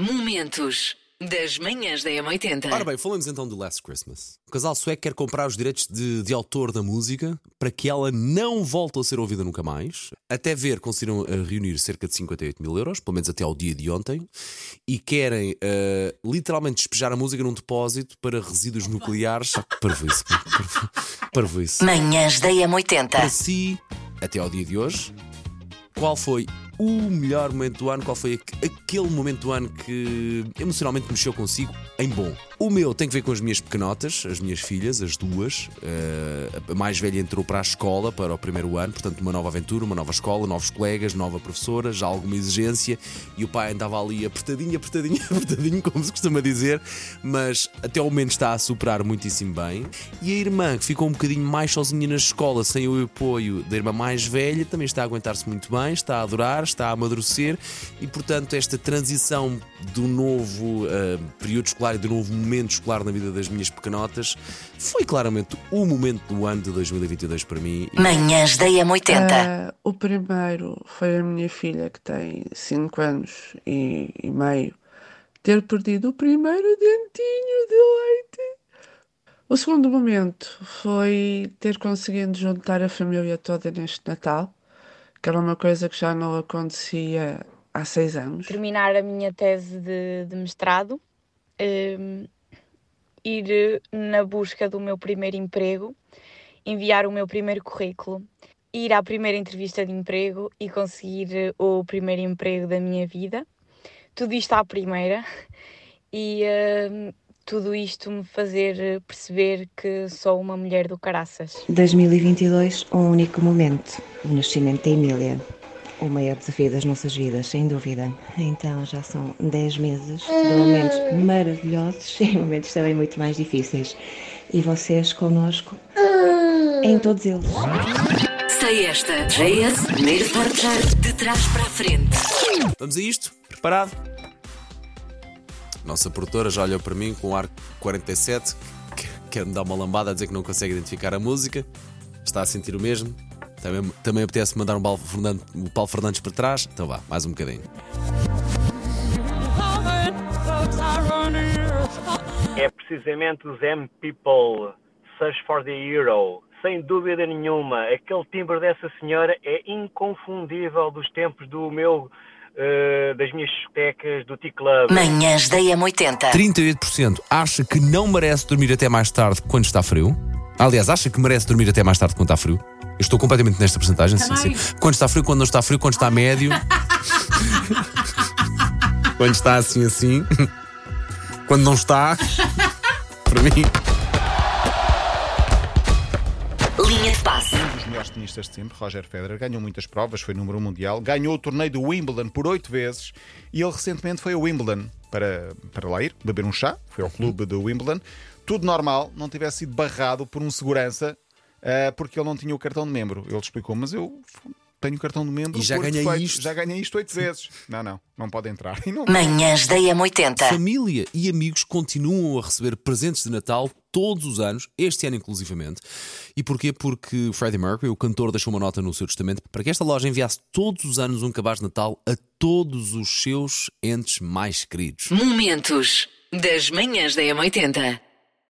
Momentos das manhãs da M80. Ora bem, falamos então do Last Christmas. O casal sueco quer comprar os direitos de, de autor da música para que ela não volte a ser ouvida nunca mais. Até ver, conseguiram uh, reunir cerca de 58 mil euros, pelo menos até ao dia de ontem, e querem uh, literalmente despejar a música num depósito para resíduos nucleares. Parvo isso. Manhãs da Para M80. si, até ao dia de hoje, qual foi o melhor momento do ano? Qual foi aqu- aquele momento do ano que emocionalmente mexeu consigo em bom? O meu tem que ver com as minhas pequenotas, as minhas filhas, as duas. Eh, a mais velha entrou para a escola, para o primeiro ano, portanto, uma nova aventura, uma nova escola, novos colegas, nova professora, já alguma exigência. E o pai andava ali apertadinho, apertadinho, apertadinho, como se costuma dizer, mas até ao momento está a superar muitíssimo bem. E a irmã, que ficou um bocadinho mais sozinha na escola, sem o apoio da irmã mais velha, também está a aguentar-se muito bem, está a adorar, está a amadurecer e, portanto, esta transição do novo ah, período escolar e do novo momento escolar na vida das minhas pequenotas foi claramente o momento do ano de 2022 para mim. Manhãs da M80. Ah, o primeiro foi a minha filha, que tem 5 anos e, e meio, ter perdido o primeiro dentinho de leite. O segundo momento foi ter conseguido juntar a família toda neste Natal, que era uma coisa que já não acontecia há seis anos. terminar a minha tese de, de mestrado, hum, ir eh, na busca do meu primeiro emprego, enviar o meu primeiro currículo, ir à primeira entrevista de emprego e conseguir o primeiro emprego da minha vida. Tudo isto à primeira e hum, tudo isto me fazer eh, perceber que sou uma mulher do caraças. 2022, um único momento, o nascimento da Emília. O maior desafio das nossas vidas, sem dúvida. Então já são 10 meses de momentos maravilhosos e momentos também muito mais difíceis. E vocês connosco em todos eles. Sei esta. JS, primeiro portar de trás para a frente. Vamos a isto? Preparado? Nossa produtora já olhou para mim com o ar 47, que- quer-me dar uma lambada a dizer que não consegue identificar a música. Está a sentir o mesmo? Também, também apetece mandar um Paulo Fernandes, o Paulo Fernandes para trás? Então vá, mais um bocadinho. é precisamente os M-People, Search for the Hero. Sem dúvida nenhuma, aquele timbre dessa senhora é inconfundível dos tempos do meu, eh, das minhas discotecas, do T-Club. Manhãs da M80. 38% acha que não merece dormir até mais tarde quando está frio. Aliás, acha que merece dormir até mais tarde quando está frio. Eu estou completamente nesta porcentagem. Sim, sim. Quando está frio, quando não está frio, quando está médio. quando está assim, assim. Quando não está. Para mim. Linha de passe. Um dos melhores tenistas de sempre, Roger Federer, ganhou muitas provas, foi número um mundial, ganhou o torneio do Wimbledon por oito vezes e ele recentemente foi a Wimbledon para, para lá ir, beber um chá, foi ao clube do Wimbledon. Tudo normal, não tivesse sido barrado por um segurança ah, porque ele não tinha o cartão de membro. Ele explicou, mas eu tenho o cartão de membro E já ganhei defeito. isto. Já ganhei isto oito vezes. Não, não, não pode entrar. E não Manhãs da M80. Família e amigos continuam a receber presentes de Natal todos os anos, este ano inclusivamente. E porquê? Porque o Freddie Mercury, o cantor, deixou uma nota no seu testamento para que esta loja enviasse todos os anos um cabaz de Natal a todos os seus entes mais queridos. Momentos das manhãs da M80.